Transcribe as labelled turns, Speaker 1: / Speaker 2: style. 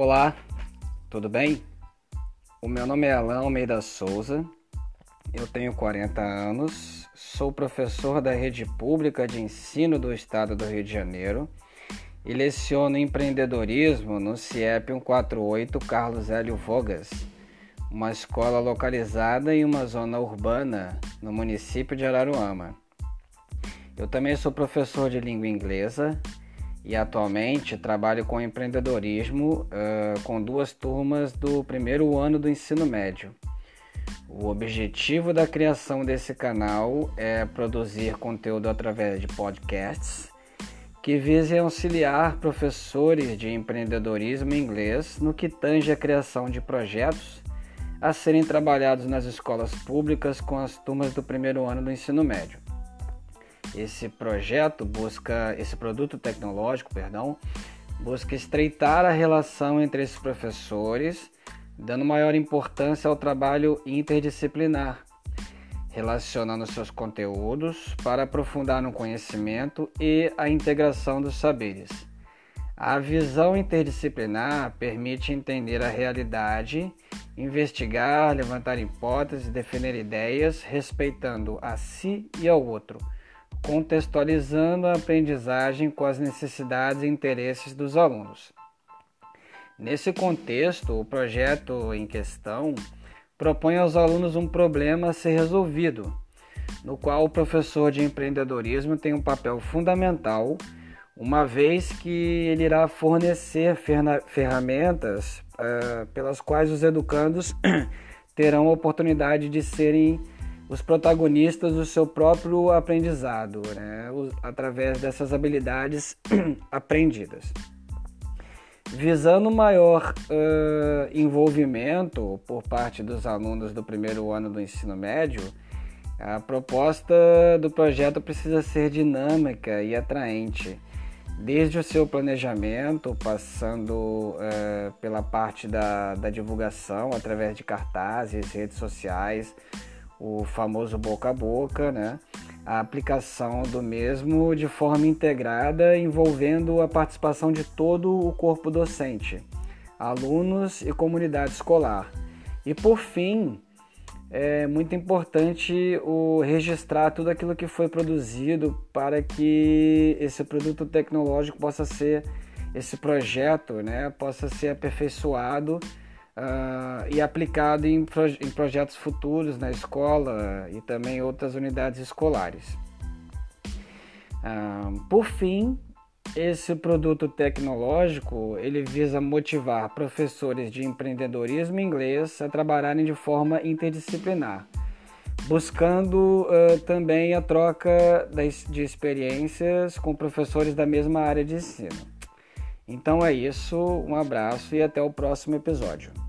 Speaker 1: Olá, tudo bem? O meu nome é Alain Almeida Souza, eu tenho 40 anos, sou professor da rede pública de ensino do estado do Rio de Janeiro e leciono empreendedorismo no CIEP 148 Carlos Hélio Vogas, uma escola localizada em uma zona urbana no município de Araruama. Eu também sou professor de língua inglesa e atualmente trabalho com empreendedorismo uh, com duas turmas do primeiro ano do ensino médio. O objetivo da criação desse canal é produzir conteúdo através de podcasts que visem auxiliar professores de empreendedorismo em inglês no que tange a criação de projetos a serem trabalhados nas escolas públicas com as turmas do primeiro ano do ensino médio. Esse projeto busca, esse produto tecnológico, perdão, busca estreitar a relação entre esses professores, dando maior importância ao trabalho interdisciplinar, relacionando seus conteúdos para aprofundar no conhecimento e a integração dos saberes. A visão interdisciplinar permite entender a realidade, investigar, levantar hipóteses, defender ideias, respeitando a si e ao outro contextualizando a aprendizagem com as necessidades e interesses dos alunos. Nesse contexto, o projeto em questão propõe aos alunos um problema a ser resolvido, no qual o professor de empreendedorismo tem um papel fundamental, uma vez que ele irá fornecer ferramentas uh, pelas quais os educandos terão a oportunidade de serem os protagonistas do seu próprio aprendizado, né? através dessas habilidades aprendidas. Visando maior uh, envolvimento por parte dos alunos do primeiro ano do ensino médio, a proposta do projeto precisa ser dinâmica e atraente, desde o seu planejamento, passando uh, pela parte da, da divulgação através de cartazes, redes sociais, o famoso boca a boca, né? a aplicação do mesmo de forma integrada, envolvendo a participação de todo o corpo docente, alunos e comunidade escolar. E por fim, é muito importante o registrar tudo aquilo que foi produzido para que esse produto tecnológico possa ser, esse projeto, né, possa ser aperfeiçoado uh, e aplicado em, proje em projetos futuros na escola e também outras unidades escolares. Uh, por fim, esse produto tecnológico ele visa motivar professores de empreendedorismo inglês a trabalharem de forma interdisciplinar, buscando uh, também a troca de experiências com professores da mesma área de ensino. Então é isso, um abraço e até o próximo episódio.